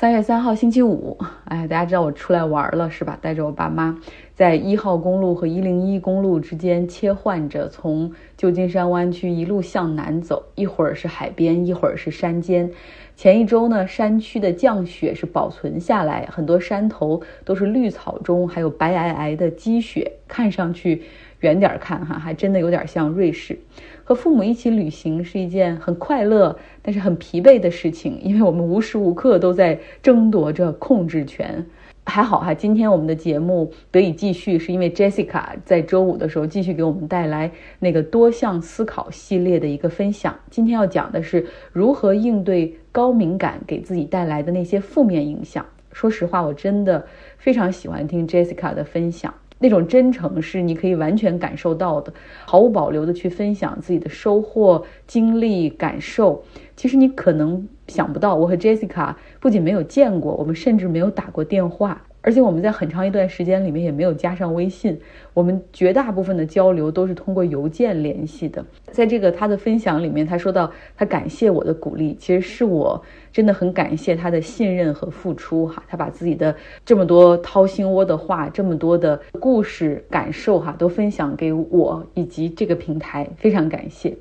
三月三号星期五，哎，大家知道我出来玩了是吧？带着我爸妈在一号公路和一零一公路之间切换着，从旧金山湾区一路向南走，一会儿是海边，一会儿是山间。前一周呢，山区的降雪是保存下来，很多山头都是绿草中还有白皑皑的积雪，看上去远点看哈，还真的有点像瑞士。和父母一起旅行是一件很快乐，但是很疲惫的事情，因为我们无时无刻都在争夺着控制权。还好哈，今天我们的节目得以继续，是因为 Jessica 在周五的时候继续给我们带来那个多项思考系列的一个分享。今天要讲的是如何应对高敏感给自己带来的那些负面影响。说实话，我真的非常喜欢听 Jessica 的分享。那种真诚是你可以完全感受到的，毫无保留的去分享自己的收获、经历、感受。其实你可能想不到，我和 Jessica 不仅没有见过，我们甚至没有打过电话。而且我们在很长一段时间里面也没有加上微信，我们绝大部分的交流都是通过邮件联系的。在这个他的分享里面，他说到他感谢我的鼓励，其实是我真的很感谢他的信任和付出哈。他把自己的这么多掏心窝的话，这么多的故事感受哈，都分享给我以及这个平台，非常感谢。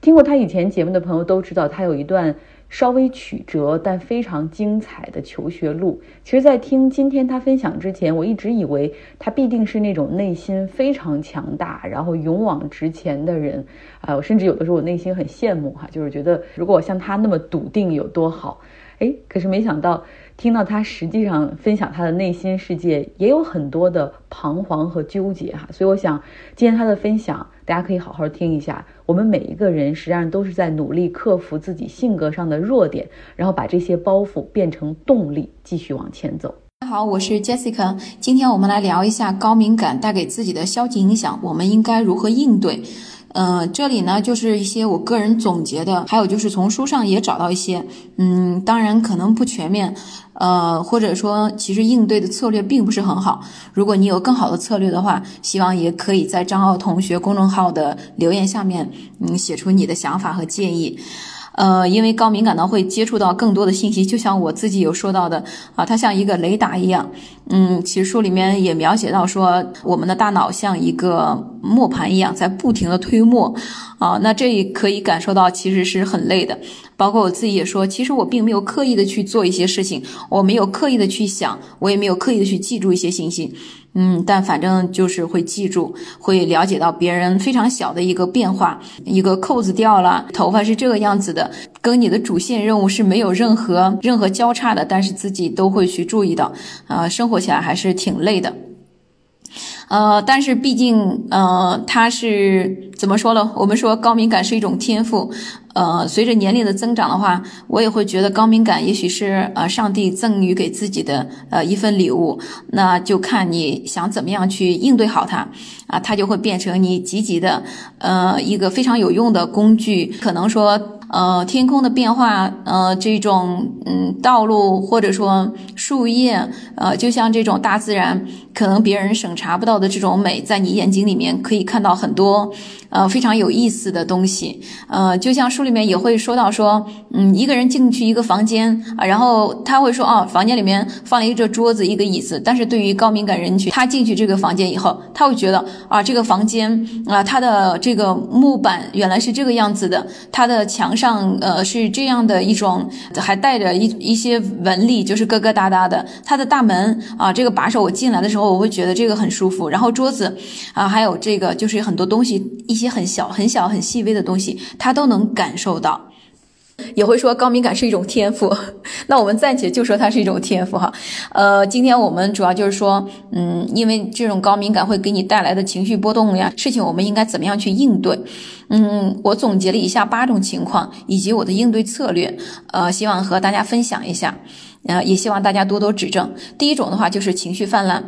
听过他以前节目的朋友都知道，他有一段。稍微曲折但非常精彩的求学路。其实，在听今天他分享之前，我一直以为他必定是那种内心非常强大，然后勇往直前的人。啊，我甚至有的时候我内心很羡慕哈，就是觉得如果像他那么笃定有多好。哎，可是没想到。听到他实际上分享他的内心世界，也有很多的彷徨和纠结哈，所以我想今天他的分享，大家可以好好听一下。我们每一个人实际上都是在努力克服自己性格上的弱点，然后把这些包袱变成动力，继续往前走。大家好，我是 Jessica，今天我们来聊一下高敏感带给自己的消极影响，我们应该如何应对？嗯，这里呢就是一些我个人总结的，还有就是从书上也找到一些，嗯，当然可能不全面，呃，或者说其实应对的策略并不是很好。如果你有更好的策略的话，希望也可以在张奥同学公众号的留言下面，嗯，写出你的想法和建议。呃，因为高敏感呢，会接触到更多的信息，就像我自己有说到的啊，它像一个雷达一样。嗯，其实书里面也描写到说，我们的大脑像一个磨盘一样，在不停的推磨啊。那这也可以感受到，其实是很累的。包括我自己也说，其实我并没有刻意的去做一些事情，我没有刻意的去想，我也没有刻意的去记住一些信息。嗯，但反正就是会记住，会了解到别人非常小的一个变化，一个扣子掉了，头发是这个样子的，跟你的主线任务是没有任何任何交叉的，但是自己都会去注意到，啊，生活起来还是挺累的。呃，但是毕竟，呃，它是怎么说呢？我们说高敏感是一种天赋，呃，随着年龄的增长的话，我也会觉得高敏感也许是呃上帝赠予给自己的呃一份礼物，那就看你想怎么样去应对好它，啊，它就会变成你积极的呃一个非常有用的工具，可能说。呃，天空的变化，呃，这种嗯，道路或者说树叶，呃，就像这种大自然，可能别人审查不到的这种美，在你眼睛里面可以看到很多，呃，非常有意思的东西。呃，就像书里面也会说到说，嗯，一个人进去一个房间啊，然后他会说，哦，房间里面放了一个桌子，一个椅子。但是对于高敏感人群，他进去这个房间以后，他会觉得啊，这个房间啊，它的这个木板原来是这个样子的，它的墙。上像呃是这样的一种，还带着一一些纹理，就是疙疙瘩瘩的。它的大门啊，这个把手我进来的时候，我会觉得这个很舒服。然后桌子啊，还有这个就是很多东西，一些很小、很小、很细微的东西，它都能感受到。也会说高敏感是一种天赋，那我们暂且就说它是一种天赋哈。呃，今天我们主要就是说，嗯，因为这种高敏感会给你带来的情绪波动呀，事情我们应该怎么样去应对？嗯，我总结了以下八种情况以及我的应对策略，呃，希望和大家分享一下。啊，也希望大家多多指正。第一种的话就是情绪泛滥，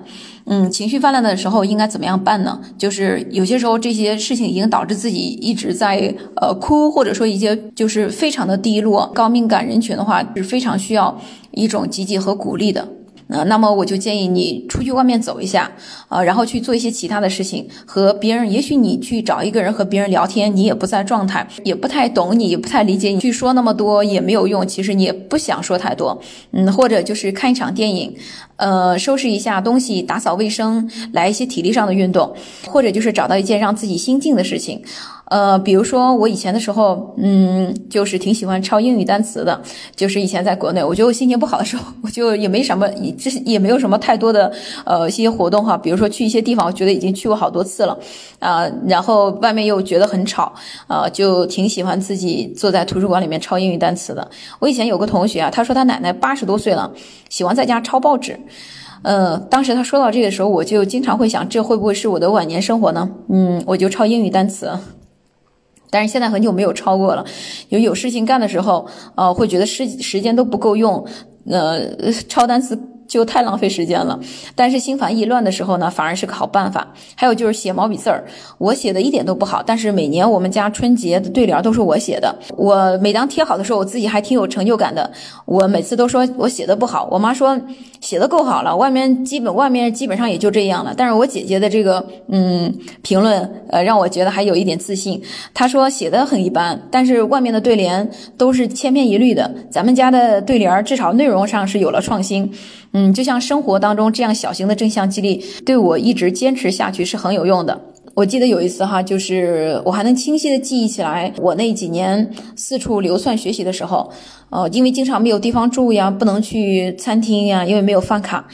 嗯，情绪泛滥的时候应该怎么样办呢？就是有些时候这些事情已经导致自己一直在呃哭，或者说一些就是非常的低落。高敏感人群的话是非常需要一种积极和鼓励的。那，那么我就建议你出去外面走一下，啊，然后去做一些其他的事情，和别人，也许你去找一个人和别人聊天，你也不在状态，也不太懂你，也不太理解你，去说那么多也没有用，其实你也不想说太多，嗯，或者就是看一场电影，呃，收拾一下东西，打扫卫生，来一些体力上的运动，或者就是找到一件让自己心静的事情。呃，比如说我以前的时候，嗯，就是挺喜欢抄英语单词的。就是以前在国内，我觉得我心情不好的时候，我就也没什么，这 也没有什么太多的呃一些活动哈。比如说去一些地方，我觉得已经去过好多次了，啊，然后外面又觉得很吵，啊，就挺喜欢自己坐在图书馆里面抄英语单词的。我以前有个同学啊，他说他奶奶八十多岁了，喜欢在家抄报纸。呃，当时他说到这个时候，我就经常会想，这会不会是我的晚年生活呢？嗯，我就抄英语单词。但是现在很久没有抄过了，有有事情干的时候，呃，会觉得时时间都不够用，呃，抄单词。就太浪费时间了，但是心烦意乱的时候呢，反而是个好办法。还有就是写毛笔字儿，我写的一点都不好，但是每年我们家春节的对联都是我写的。我每当贴好的时候，我自己还挺有成就感的。我每次都说我写的不好，我妈说写的够好了，外面基本外面基本上也就这样了。但是我姐姐的这个嗯评论，呃，让我觉得还有一点自信。她说写的很一般，但是外面的对联都是千篇一律的，咱们家的对联至少内容上是有了创新。嗯，就像生活当中这样小型的正向激励，对我一直坚持下去是很有用的。我记得有一次哈，就是我还能清晰的记忆起来，我那几年四处流窜学习的时候，呃，因为经常没有地方住呀，不能去餐厅呀，因为没有饭卡。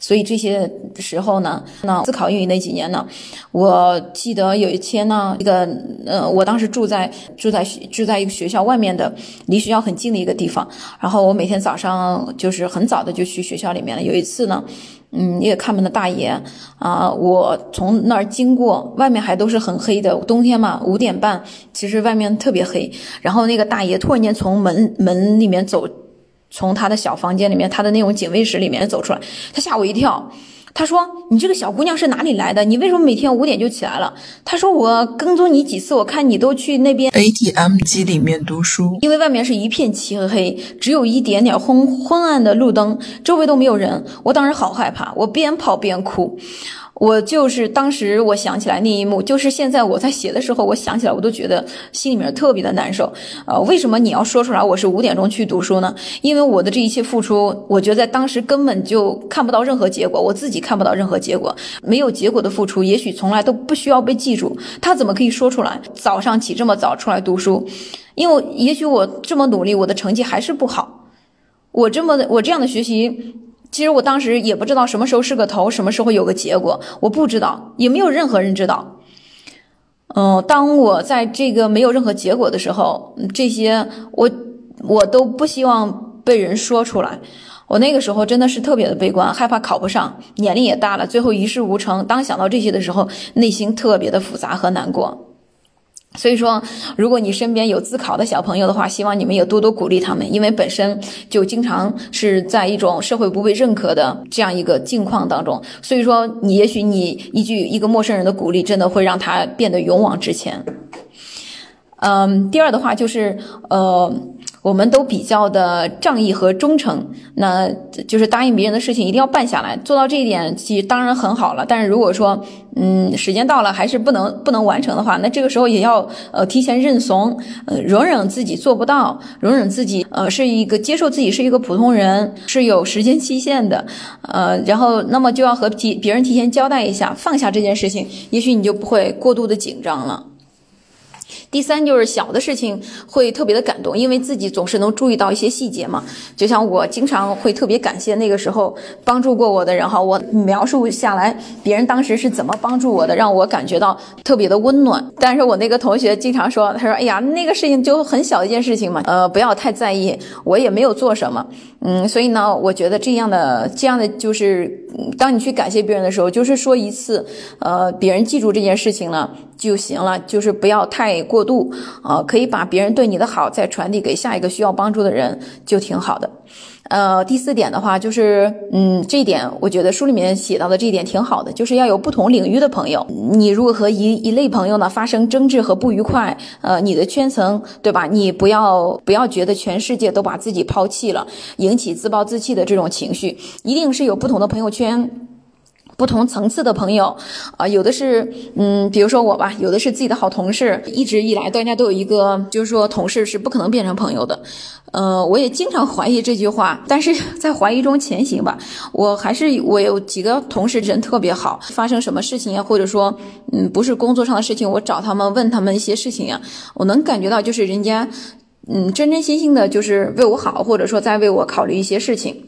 所以这些时候呢，那自考英语那几年呢，我记得有一天呢，一个呃，我当时住在住在住在一个学校外面的，离学校很近的一个地方。然后我每天早上就是很早的就去学校里面了。有一次呢，嗯，一个看门的大爷啊，我从那儿经过，外面还都是很黑的，冬天嘛，五点半，其实外面特别黑。然后那个大爷突然间从门门里面走。从他的小房间里面，他的那种警卫室里面走出来，他吓我一跳。他说：“你这个小姑娘是哪里来的？你为什么每天五点就起来了？”他说：“我跟踪你几次，我看你都去那边 ATM 机里面读书，因为外面是一片漆黑黑，只有一点点昏昏暗的路灯，周围都没有人。我当时好害怕，我边跑边哭。”我就是当时我想起来那一幕，就是现在我在写的时候，我想起来我都觉得心里面特别的难受。呃，为什么你要说出来我是五点钟去读书呢？因为我的这一切付出，我觉得在当时根本就看不到任何结果，我自己看不到任何结果，没有结果的付出，也许从来都不需要被记住。他怎么可以说出来？早上起这么早出来读书，因为也许我这么努力，我的成绩还是不好。我这么我这样的学习。其实我当时也不知道什么时候是个头，什么时候有个结果，我不知道，也没有任何人知道。嗯，当我在这个没有任何结果的时候，这些我我都不希望被人说出来。我那个时候真的是特别的悲观，害怕考不上，年龄也大了，最后一事无成。当想到这些的时候，内心特别的复杂和难过。所以说，如果你身边有自考的小朋友的话，希望你们也多多鼓励他们，因为本身就经常是在一种社会不被认可的这样一个境况当中。所以说，你也许你一句一个陌生人的鼓励，真的会让他变得勇往直前。嗯，第二的话就是，呃。我们都比较的仗义和忠诚，那就是答应别人的事情一定要办下来，做到这一点其实当然很好了。但是如果说，嗯，时间到了还是不能不能完成的话，那这个时候也要呃提前认怂，呃，容忍自己做不到，容忍自己呃是一个接受自己是一个普通人，是有时间期限的，呃，然后那么就要和提别人提前交代一下，放下这件事情，也许你就不会过度的紧张了。第三就是小的事情会特别的感动，因为自己总是能注意到一些细节嘛。就像我经常会特别感谢那个时候帮助过我的人哈，我描述下来别人当时是怎么帮助我的，让我感觉到特别的温暖。但是我那个同学经常说，他说：“哎呀，那个事情就很小一件事情嘛，呃，不要太在意，我也没有做什么。”嗯，所以呢，我觉得这样的这样的就是，当你去感谢别人的时候，就是说一次，呃，别人记住这件事情了就行了，就是不要太过度，啊，可以把别人对你的好再传递给下一个需要帮助的人，就挺好的。呃，第四点的话就是，嗯，这一点我觉得书里面写到的这一点挺好的，就是要有不同领域的朋友。你如果和一一类朋友呢发生争执和不愉快，呃，你的圈层对吧？你不要不要觉得全世界都把自己抛弃了，引起自暴自弃的这种情绪，一定是有不同的朋友圈。不同层次的朋友，啊，有的是，嗯，比如说我吧，有的是自己的好同事，一直以来大家都有一个，就是说同事是不可能变成朋友的，呃，我也经常怀疑这句话，但是 在怀疑中前行吧。我还是我有几个同事人特别好，发生什么事情呀，或者说，嗯，不是工作上的事情，我找他们问他们一些事情呀，我能感觉到就是人家，嗯，真真心心的，就是为我好，或者说在为我考虑一些事情。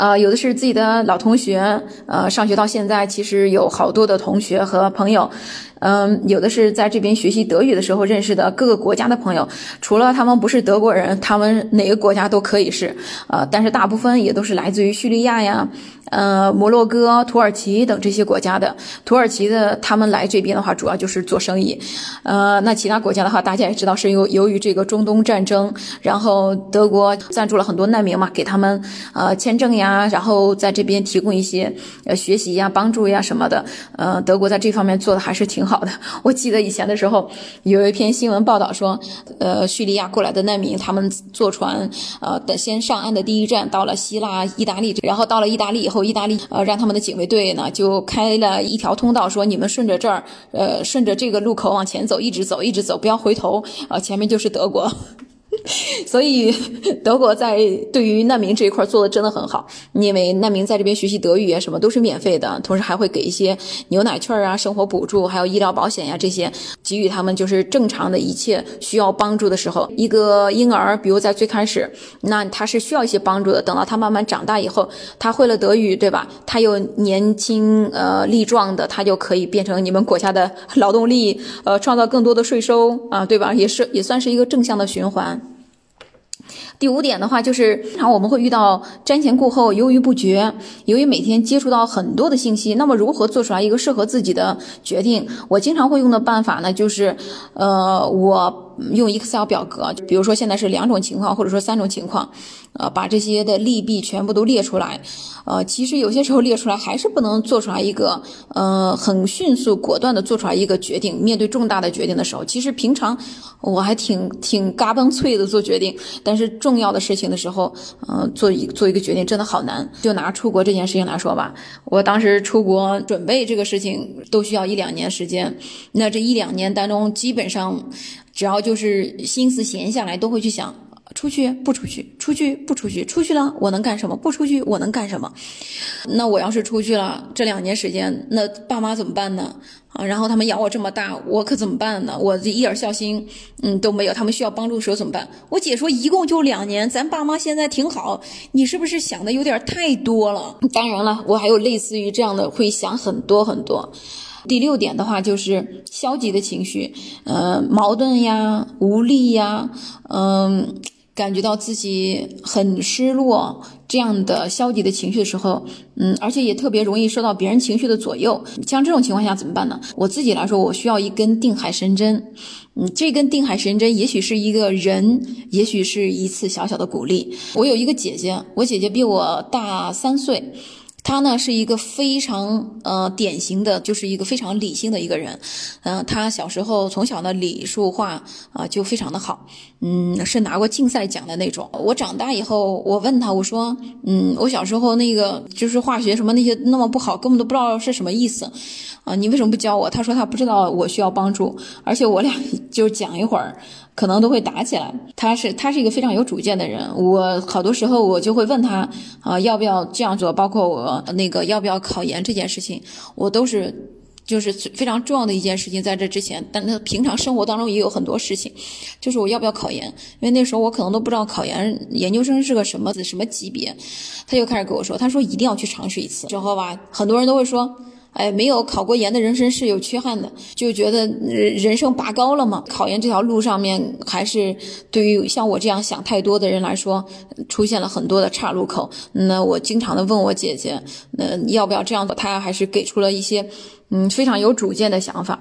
呃，有的是自己的老同学，呃，上学到现在，其实有好多的同学和朋友。嗯，有的是在这边学习德语的时候认识的各个国家的朋友，除了他们不是德国人，他们哪个国家都可以是，呃，但是大部分也都是来自于叙利亚呀，呃，摩洛哥、土耳其等这些国家的。土耳其的他们来这边的话，主要就是做生意，呃，那其他国家的话，大家也知道是由由于这个中东战争，然后德国赞助了很多难民嘛，给他们呃签证呀，然后在这边提供一些呃学习呀、帮助呀什么的，呃，德国在这方面做的还是挺。好好的，我记得以前的时候，有一篇新闻报道说，呃，叙利亚过来的难民，他们坐船，呃，的先上岸的第一站到了希腊、意大利，然后到了意大利以后，意大利呃让他们的警卫队呢就开了一条通道，说你们顺着这儿，呃，顺着这个路口往前走，一直走，一直走，不要回头，呃，前面就是德国。所以，德国在对于难民这一块做的真的很好，因为难民在这边学习德语啊，什么都是免费的，同时还会给一些牛奶券啊、生活补助，还有医疗保险呀这些，给予他们就是正常的一切需要帮助的时候。一个婴儿，比如在最开始，那他是需要一些帮助的，等到他慢慢长大以后，他会了德语，对吧？他又年轻呃力壮的，他就可以变成你们国家的劳动力，呃，创造更多的税收啊，对吧？也是也算是一个正向的循环。第五点的话，就是然后我们会遇到瞻前顾后、犹豫不决。由于每天接触到很多的信息，那么如何做出来一个适合自己的决定？我经常会用的办法呢，就是，呃，我。用 Excel 表格，比如说现在是两种情况，或者说三种情况，呃，把这些的利弊全部都列出来，呃，其实有些时候列出来还是不能做出来一个，呃，很迅速果断的做出来一个决定。面对重大的决定的时候，其实平常我还挺挺嘎嘣脆的做决定，但是重要的事情的时候，嗯，做一做一个决定真的好难。就拿出国这件事情来说吧，我当时出国准备这个事情都需要一两年时间，那这一两年当中基本上。只要就是心思闲下来，都会去想出去不出去，出去不出去，出去了我能干什么？不出去我能干什么？那我要是出去了，这两年时间，那爸妈怎么办呢？啊，然后他们养我这么大，我可怎么办呢？我一点孝心，嗯都没有，他们需要帮助的时候怎么办？我姐说一共就两年，咱爸妈现在挺好，你是不是想的有点太多了？当然了，我还有类似于这样的，会想很多很多。第六点的话就是消极的情绪，呃，矛盾呀，无力呀，嗯，感觉到自己很失落这样的消极的情绪的时候，嗯，而且也特别容易受到别人情绪的左右。像这种情况下怎么办呢？我自己来说，我需要一根定海神针，嗯，这根定海神针也许是一个人，也许是一次小小的鼓励。我有一个姐姐，我姐姐比我大三岁。他呢是一个非常呃典型的，就是一个非常理性的一个人，嗯，他小时候从小呢理数化啊就非常的好，嗯，是拿过竞赛奖的那种。我长大以后，我问他，我说，嗯，我小时候那个就是化学什么那些那么不好，根本都不知道是什么意思，啊，你为什么不教我？他说他不知道我需要帮助，而且我俩 就讲一会儿。可能都会打起来。他是他是一个非常有主见的人。我好多时候我就会问他啊，要不要这样做？包括我那个要不要考研这件事情，我都是就是非常重要的一件事情。在这之前，但他平常生活当中也有很多事情，就是我要不要考研？因为那时候我可能都不知道考研研究生是个什么什么级别。他就开始跟我说，他说一定要去尝试一次。之后吧，很多人都会说。哎，没有考过研的人生是有缺憾的，就觉得人生拔高了嘛。考研这条路上面，还是对于像我这样想太多的人来说，出现了很多的岔路口。那我经常的问我姐姐，那要不要这样做？她还是给出了一些，嗯，非常有主见的想法。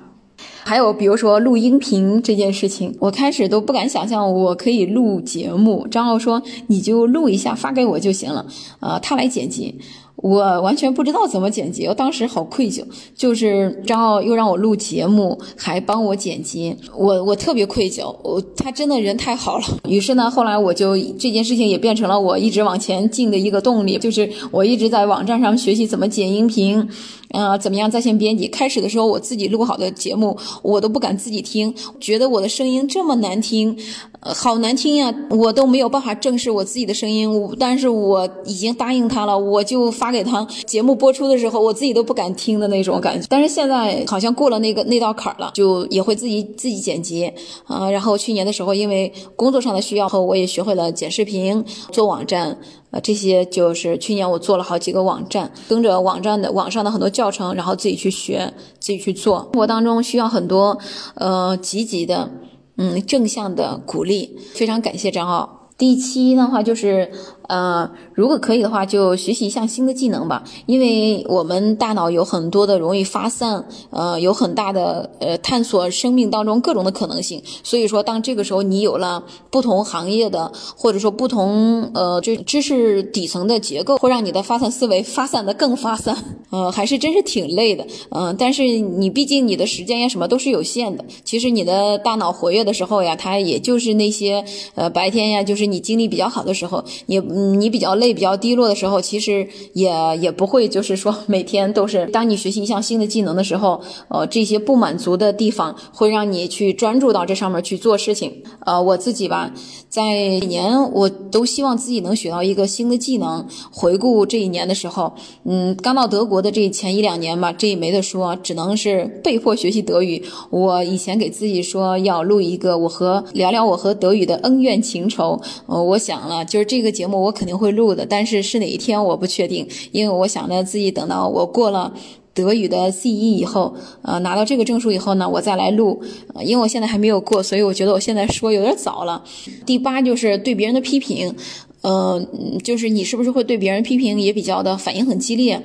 还有比如说录音频这件事情，我开始都不敢想象我可以录节目。张浩说：“你就录一下发给我就行了。”呃，他来剪辑。我完全不知道怎么剪辑，我当时好愧疚。就是张奥又让我录节目，还帮我剪辑，我我特别愧疚。我他真的人太好了。于是呢，后来我就这件事情也变成了我一直往前进的一个动力，就是我一直在网站上学习怎么剪音频。呃，怎么样在线编辑？开始的时候，我自己录好的节目，我都不敢自己听，觉得我的声音这么难听，好难听呀，我都没有办法正视我自己的声音。但是我已经答应他了，我就发发给他。节目播出的时候，我自己都不敢听的那种感觉。但是现在好像过了那个那道坎儿了，就也会自己自己剪辑啊。然后去年的时候，因为工作上的需要，后我也学会了剪视频、做网站。啊，这些就是去年我做了好几个网站，跟着网站的网上的很多教程，然后自己去学，自己去做。生活当中需要很多呃积极的，嗯正向的鼓励。非常感谢张奥。第七的话就是。呃，如果可以的话，就学习一项新的技能吧，因为我们大脑有很多的容易发散，呃，有很大的呃探索生命当中各种的可能性。所以说，当这个时候你有了不同行业的或者说不同呃就知识底层的结构，会让你的发散思维发散的更发散，呃，还是真是挺累的，嗯，但是你毕竟你的时间呀什么都是有限的。其实你的大脑活跃的时候呀，它也就是那些呃白天呀，就是你精力比较好的时候，也。你比较累、比较低落的时候，其实也也不会，就是说每天都是。当你学习一项新的技能的时候，呃，这些不满足的地方会让你去专注到这上面去做事情。呃，我自己吧，在每年我都希望自己能学到一个新的技能。回顾这一年的时候，嗯，刚到德国的这前一两年吧，这也没得说，只能是被迫学习德语。我以前给自己说要录一个我和聊聊我和德语的恩怨情仇。呃，我想了，就是这个节目我。我肯定会录的，但是是哪一天我不确定，因为我想着自己等到我过了德语的 C 一以后，呃，拿到这个证书以后呢，我再来录。因为我现在还没有过，所以我觉得我现在说有点早了。第八就是对别人的批评，呃，就是你是不是会对别人批评也比较的反应很激烈？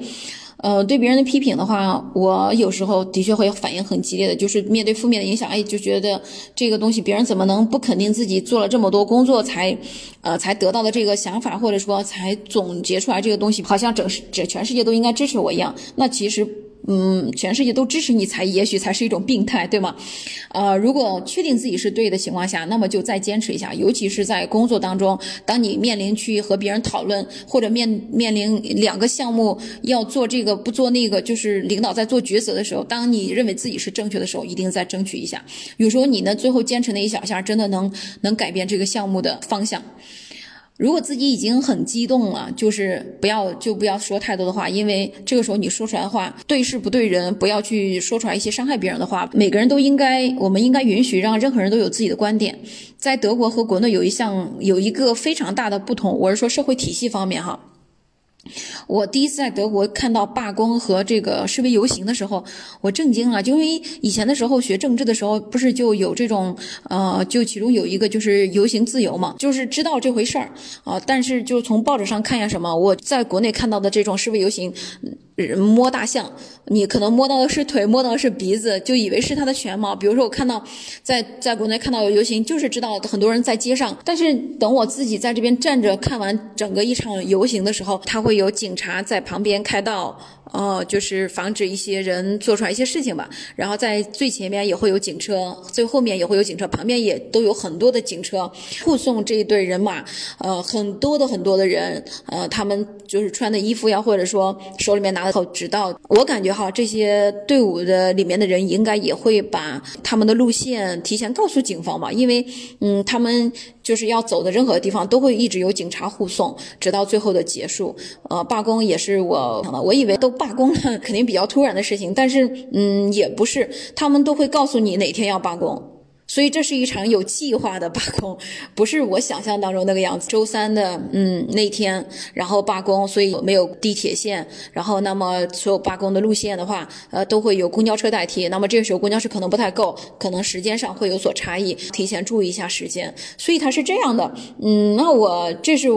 呃，对别人的批评的话，我有时候的确会反应很激烈的，就是面对负面的影响，哎，就觉得这个东西别人怎么能不肯定自己做了这么多工作才，呃，才得到的这个想法，或者说才总结出来这个东西，好像整世这全世界都应该支持我一样。那其实。嗯，全世界都支持你才，也许才是一种病态，对吗？呃，如果确定自己是对的情况下，那么就再坚持一下。尤其是在工作当中，当你面临去和别人讨论，或者面面临两个项目要做这个不做那个，就是领导在做抉择的时候，当你认为自己是正确的时候，一定再争取一下。有时候你呢，最后坚持那一小下，真的能能改变这个项目的方向。如果自己已经很激动了，就是不要就不要说太多的话，因为这个时候你说出来的话对事不对人，不要去说出来一些伤害别人的话。每个人都应该，我们应该允许让任何人都有自己的观点。在德国和国内有一项有一个非常大的不同，我是说社会体系方面哈。我第一次在德国看到罢工和这个示威游行的时候，我震惊了。就因为以前的时候学政治的时候，不是就有这种，呃，就其中有一个就是游行自由嘛，就是知道这回事儿啊。但是就从报纸上看一下什么，我在国内看到的这种示威游行。摸大象，你可能摸到的是腿，摸到的是鼻子，就以为是它的全貌。比如说，我看到在在国内看到游行，就是知道很多人在街上。但是等我自己在这边站着看完整个一场游行的时候，他会有警察在旁边开道。哦，就是防止一些人做出来一些事情吧。然后在最前面也会有警车，最后面也会有警车，旁边也都有很多的警车护送这一队人马。呃，很多的很多的人，呃，他们就是穿的衣服呀，或者说手里面拿的口指导。我感觉哈，这些队伍的里面的人应该也会把他们的路线提前告诉警方吧，因为嗯，他们。就是要走的任何地方都会一直有警察护送，直到最后的结束。呃，罢工也是我，我以为都罢工了，肯定比较突然的事情，但是嗯，也不是，他们都会告诉你哪天要罢工。所以这是一场有计划的罢工，不是我想象当中那个样子。周三的嗯那天，然后罢工，所以没有地铁线，然后那么所有罢工的路线的话，呃都会有公交车代替。那么这个时候公交车可能不太够，可能时间上会有所差异，提前注意一下时间。所以它是这样的，嗯，那我这是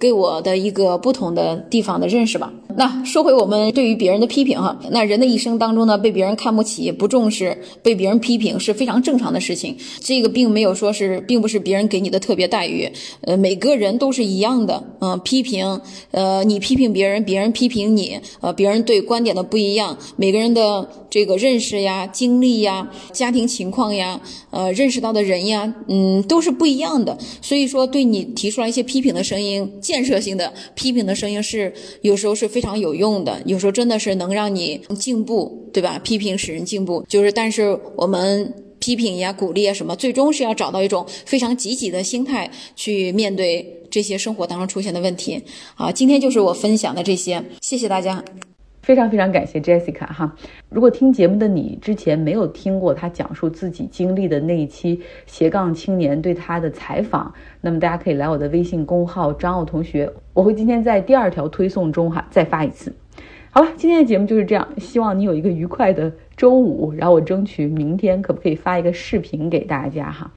给我的一个不同的地方的认识吧。那说回我们对于别人的批评哈，那人的一生当中呢，被别人看不起、不重视、被别人批评是非常正常的事情。这个并没有说是，并不是别人给你的特别待遇。呃，每个人都是一样的。嗯，批评，呃，你批评别人，别人批评你，呃，别人对观点的不一样，每个人的这个认识呀、经历呀、家庭情况呀，呃，认识到的人呀，嗯，都是不一样的。所以说，对你提出来一些批评的声音，建设性的批评的声音是有时候是非常有用的，有时候真的是能让你进步，对吧？批评使人进步，就是但是我们批评呀、鼓励啊什么，最终是要找到一种非常积极的心态去面对这些生活当中出现的问题。好，今天就是我分享的这些，谢谢大家。非常非常感谢 Jessica 哈！如果听节目的你之前没有听过她讲述自己经历的那一期斜杠青年对她的采访，那么大家可以来我的微信公号张奥同学，我会今天在第二条推送中哈再发一次。好了，今天的节目就是这样，希望你有一个愉快的周五，然后我争取明天可不可以发一个视频给大家哈。